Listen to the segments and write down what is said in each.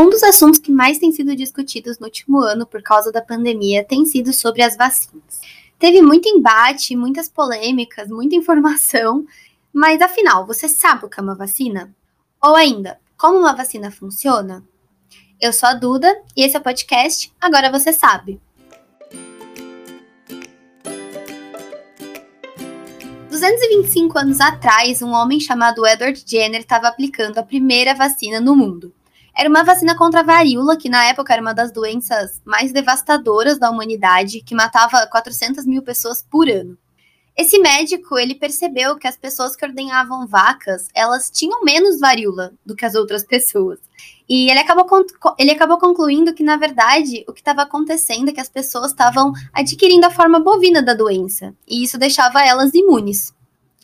Um dos assuntos que mais tem sido discutidos no último ano por causa da pandemia tem sido sobre as vacinas. Teve muito embate, muitas polêmicas, muita informação, mas afinal, você sabe o que é uma vacina? Ou ainda, como uma vacina funciona? Eu sou a Duda e esse é o podcast Agora Você Sabe. 225 anos atrás, um homem chamado Edward Jenner estava aplicando a primeira vacina no mundo. Era uma vacina contra a varíola, que na época era uma das doenças mais devastadoras da humanidade, que matava 400 mil pessoas por ano. Esse médico, ele percebeu que as pessoas que ordenhavam vacas, elas tinham menos varíola do que as outras pessoas. E ele acabou, ele acabou concluindo que, na verdade, o que estava acontecendo é que as pessoas estavam adquirindo a forma bovina da doença, e isso deixava elas imunes.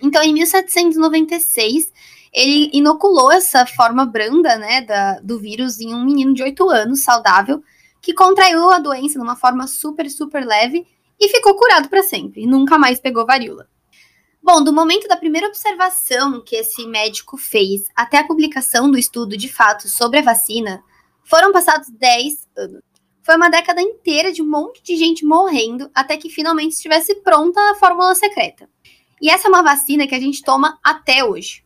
Então, em 1796, ele inoculou essa forma branda, né, da, do vírus em um menino de 8 anos, saudável, que contraiu a doença de uma forma super, super leve e ficou curado para sempre, nunca mais pegou varíola. Bom, do momento da primeira observação que esse médico fez até a publicação do estudo de fato sobre a vacina, foram passados 10 anos. Foi uma década inteira de um monte de gente morrendo até que finalmente estivesse pronta a fórmula secreta. E essa é uma vacina que a gente toma até hoje.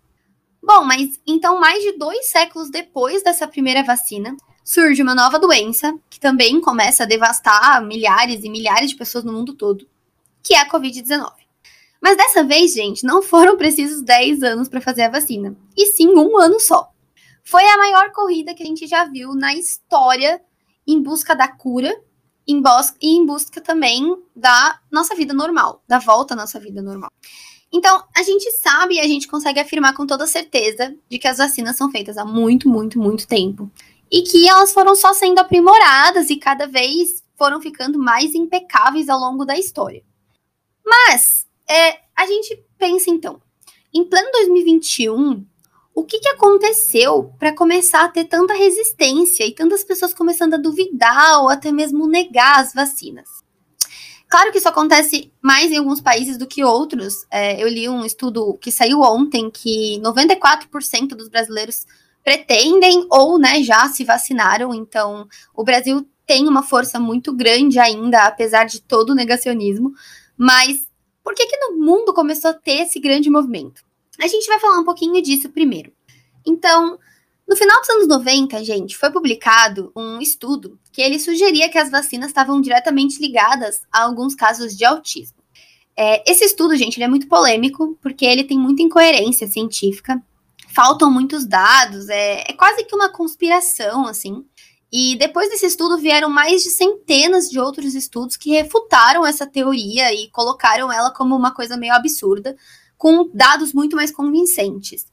Bom, mas então, mais de dois séculos depois dessa primeira vacina, surge uma nova doença que também começa a devastar milhares e milhares de pessoas no mundo todo, que é a Covid-19. Mas dessa vez, gente, não foram precisos 10 anos para fazer a vacina, e sim um ano só. Foi a maior corrida que a gente já viu na história em busca da cura em e em busca também da nossa vida normal, da volta à nossa vida normal. Então, a gente sabe e a gente consegue afirmar com toda certeza de que as vacinas são feitas há muito, muito, muito tempo. E que elas foram só sendo aprimoradas e cada vez foram ficando mais impecáveis ao longo da história. Mas, é, a gente pensa então, em pleno 2021, o que, que aconteceu para começar a ter tanta resistência e tantas pessoas começando a duvidar ou até mesmo negar as vacinas? Claro que isso acontece mais em alguns países do que outros. É, eu li um estudo que saiu ontem que 94% dos brasileiros pretendem ou né, já se vacinaram. Então, o Brasil tem uma força muito grande ainda, apesar de todo o negacionismo. Mas por que, que no mundo começou a ter esse grande movimento? A gente vai falar um pouquinho disso primeiro. Então, no final dos anos 90, gente, foi publicado um estudo que ele sugeria que as vacinas estavam diretamente ligadas a alguns casos de autismo. É, esse estudo, gente, é muito polêmico, porque ele tem muita incoerência científica, faltam muitos dados, é, é quase que uma conspiração, assim. E depois desse estudo vieram mais de centenas de outros estudos que refutaram essa teoria e colocaram ela como uma coisa meio absurda, com dados muito mais convincentes.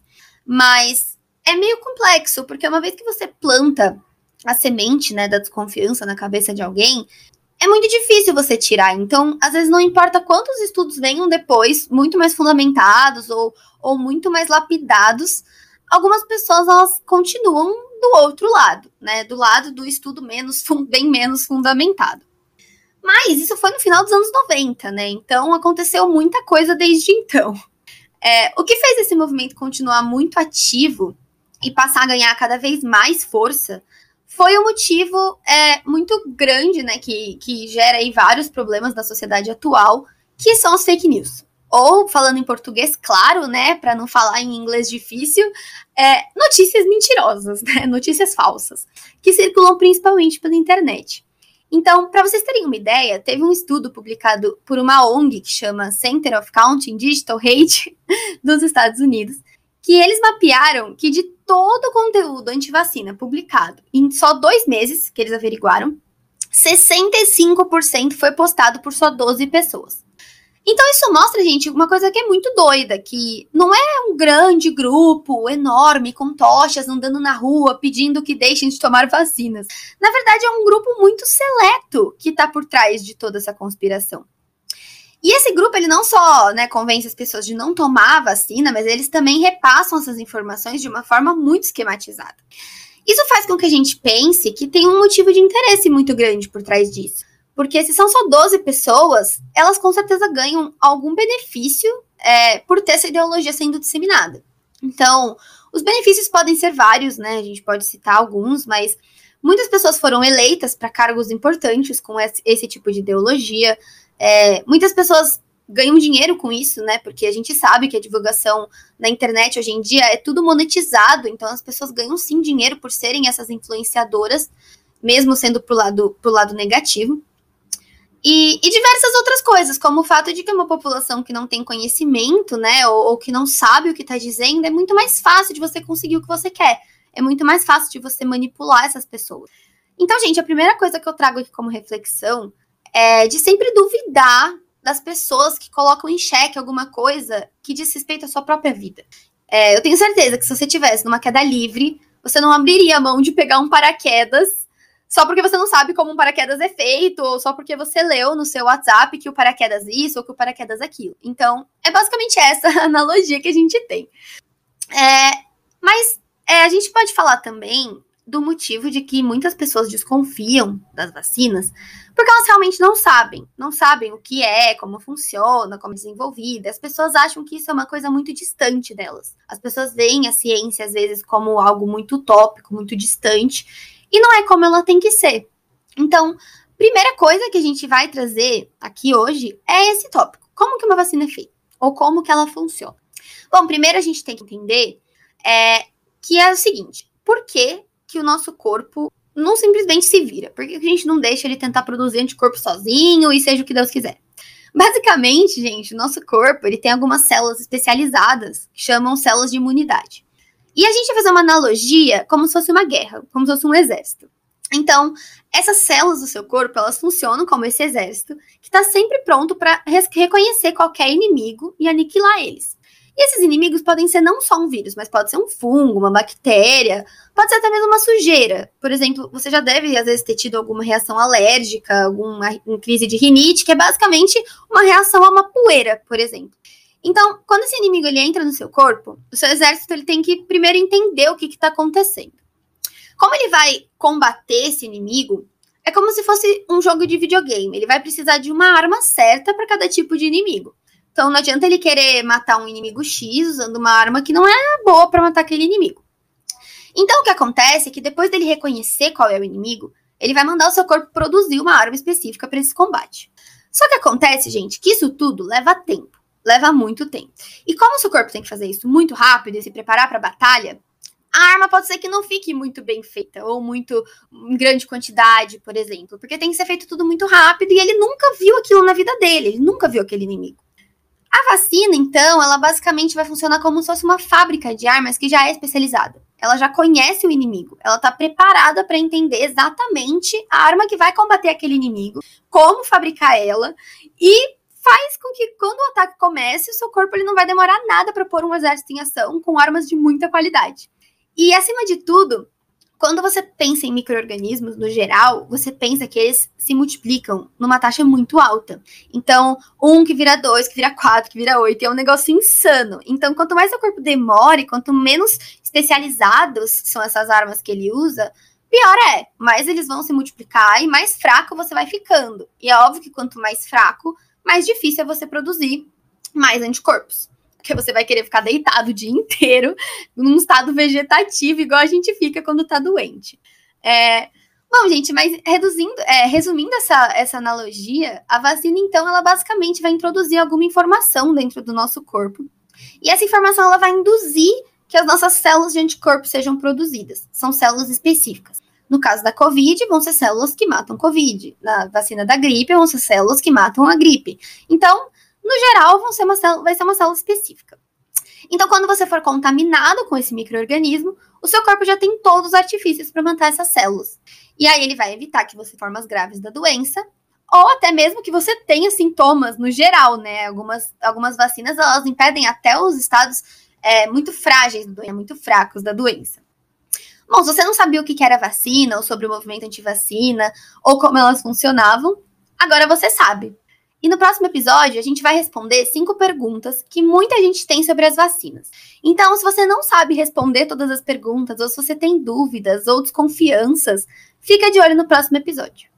Mas é meio complexo, porque uma vez que você planta a semente, né, da desconfiança na cabeça de alguém, é muito difícil você tirar. Então, às vezes não importa quantos estudos venham depois, muito mais fundamentados ou, ou muito mais lapidados, algumas pessoas elas continuam do outro lado, né, do lado do estudo menos bem menos fundamentado. Mas isso foi no final dos anos 90, né? Então aconteceu muita coisa desde então. É, o que fez esse movimento continuar muito ativo e passar a ganhar cada vez mais força, foi um motivo é, muito grande, né, que, que gera aí vários problemas da sociedade atual, que são as fake news. Ou, falando em português, claro, né, para não falar em inglês difícil, é, notícias mentirosas, né, notícias falsas, que circulam principalmente pela internet. Então, para vocês terem uma ideia, teve um estudo publicado por uma ONG que chama Center of Counting Digital Hate dos Estados Unidos, que eles mapearam que de todo o conteúdo antivacina publicado em só dois meses, que eles averiguaram, 65% foi postado por só 12 pessoas. Então isso mostra, gente, uma coisa que é muito doida, que não é um grande grupo enorme com tochas andando na rua pedindo que deixem de tomar vacinas. Na verdade, é um grupo muito seleto que está por trás de toda essa conspiração. E esse grupo, ele não só né, convence as pessoas de não tomar a vacina, mas eles também repassam essas informações de uma forma muito esquematizada. Isso faz com que a gente pense que tem um motivo de interesse muito grande por trás disso. Porque se são só 12 pessoas, elas com certeza ganham algum benefício é, por ter essa ideologia sendo disseminada. Então, os benefícios podem ser vários, né? A gente pode citar alguns, mas Muitas pessoas foram eleitas para cargos importantes com esse, esse tipo de ideologia. É, muitas pessoas ganham dinheiro com isso, né? Porque a gente sabe que a divulgação na internet hoje em dia é tudo monetizado, então as pessoas ganham sim dinheiro por serem essas influenciadoras, mesmo sendo pro lado, pro lado negativo. E, e, diversas outras coisas, como o fato de que uma população que não tem conhecimento, né, ou, ou que não sabe o que está dizendo, é muito mais fácil de você conseguir o que você quer. É muito mais fácil de você manipular essas pessoas. Então, gente, a primeira coisa que eu trago aqui como reflexão é de sempre duvidar das pessoas que colocam em xeque alguma coisa que diz respeito à sua própria vida. É, eu tenho certeza que se você tivesse numa queda livre, você não abriria a mão de pegar um paraquedas só porque você não sabe como um paraquedas é feito, ou só porque você leu no seu WhatsApp que o paraquedas isso ou que o paraquedas aquilo. Então, é basicamente essa analogia que a gente tem. É, mas é, a gente pode falar também do motivo de que muitas pessoas desconfiam das vacinas, porque elas realmente não sabem, não sabem o que é, como funciona, como é desenvolvida. As pessoas acham que isso é uma coisa muito distante delas. As pessoas veem a ciência às vezes como algo muito utópico, muito distante, e não é como ela tem que ser. Então, primeira coisa que a gente vai trazer aqui hoje é esse tópico. Como que uma vacina é feita? Ou como que ela funciona? Bom, primeiro a gente tem que entender é, que é o seguinte, por que, que o nosso corpo não simplesmente se vira? Por que a gente não deixa ele tentar produzir anticorpo sozinho e seja o que Deus quiser? Basicamente, gente, o nosso corpo ele tem algumas células especializadas que chamam células de imunidade. E a gente vai fazer uma analogia como se fosse uma guerra, como se fosse um exército. Então, essas células do seu corpo, elas funcionam como esse exército que está sempre pronto para reconhecer qualquer inimigo e aniquilar eles. E esses inimigos podem ser não só um vírus, mas pode ser um fungo, uma bactéria, pode ser até mesmo uma sujeira. Por exemplo, você já deve, às vezes, ter tido alguma reação alérgica, alguma crise de rinite, que é basicamente uma reação a uma poeira, por exemplo. Então, quando esse inimigo ele entra no seu corpo, o seu exército ele tem que primeiro entender o que está acontecendo. Como ele vai combater esse inimigo, é como se fosse um jogo de videogame. Ele vai precisar de uma arma certa para cada tipo de inimigo. Então, não adianta ele querer matar um inimigo X usando uma arma que não é boa para matar aquele inimigo. Então, o que acontece é que depois dele reconhecer qual é o inimigo, ele vai mandar o seu corpo produzir uma arma específica para esse combate. Só que acontece, gente, que isso tudo leva tempo leva muito tempo. E como o seu corpo tem que fazer isso muito rápido e se preparar para a batalha, a arma pode ser que não fique muito bem feita, ou muito em grande quantidade, por exemplo, porque tem que ser feito tudo muito rápido e ele nunca viu aquilo na vida dele, ele nunca viu aquele inimigo. A vacina, então, ela basicamente vai funcionar como se fosse uma fábrica de armas que já é especializada. Ela já conhece o inimigo, ela está preparada para entender exatamente a arma que vai combater aquele inimigo, como fabricar ela e faz com que quando o ataque comece, o seu corpo ele não vai demorar nada para pôr um exército em ação com armas de muita qualidade. E acima de tudo, quando você pensa em micro-organismos no geral, você pensa que eles se multiplicam numa taxa muito alta. Então, um que vira dois, que vira quatro, que vira oito, é um negócio insano. Então, quanto mais seu corpo demore, quanto menos especializados são essas armas que ele usa, pior é. Mais eles vão se multiplicar e mais fraco você vai ficando. E é óbvio que quanto mais fraco, mais difícil é você produzir mais anticorpos. Porque você vai querer ficar deitado o dia inteiro num estado vegetativo, igual a gente fica quando tá doente. É, Bom, gente, mas reduzindo, é, resumindo essa, essa analogia, a vacina, então, ela basicamente vai introduzir alguma informação dentro do nosso corpo. E essa informação ela vai induzir que as nossas células de anticorpo sejam produzidas. São células específicas. No caso da Covid, vão ser células que matam Covid. Na vacina da gripe, vão ser células que matam a gripe. Então, no geral, vão ser uma célula, vai ser uma célula específica. Então, quando você for contaminado com esse microorganismo, o seu corpo já tem todos os artifícios para matar essas células. E aí ele vai evitar que você formas graves da doença, ou até mesmo que você tenha sintomas no geral, né? Algumas, algumas vacinas elas impedem até os estados é, muito frágeis, muito fracos da doença. Bom, se você não sabia o que era vacina, ou sobre o movimento anti-vacina, ou como elas funcionavam, agora você sabe. E no próximo episódio, a gente vai responder cinco perguntas que muita gente tem sobre as vacinas. Então, se você não sabe responder todas as perguntas, ou se você tem dúvidas ou desconfianças, fica de olho no próximo episódio.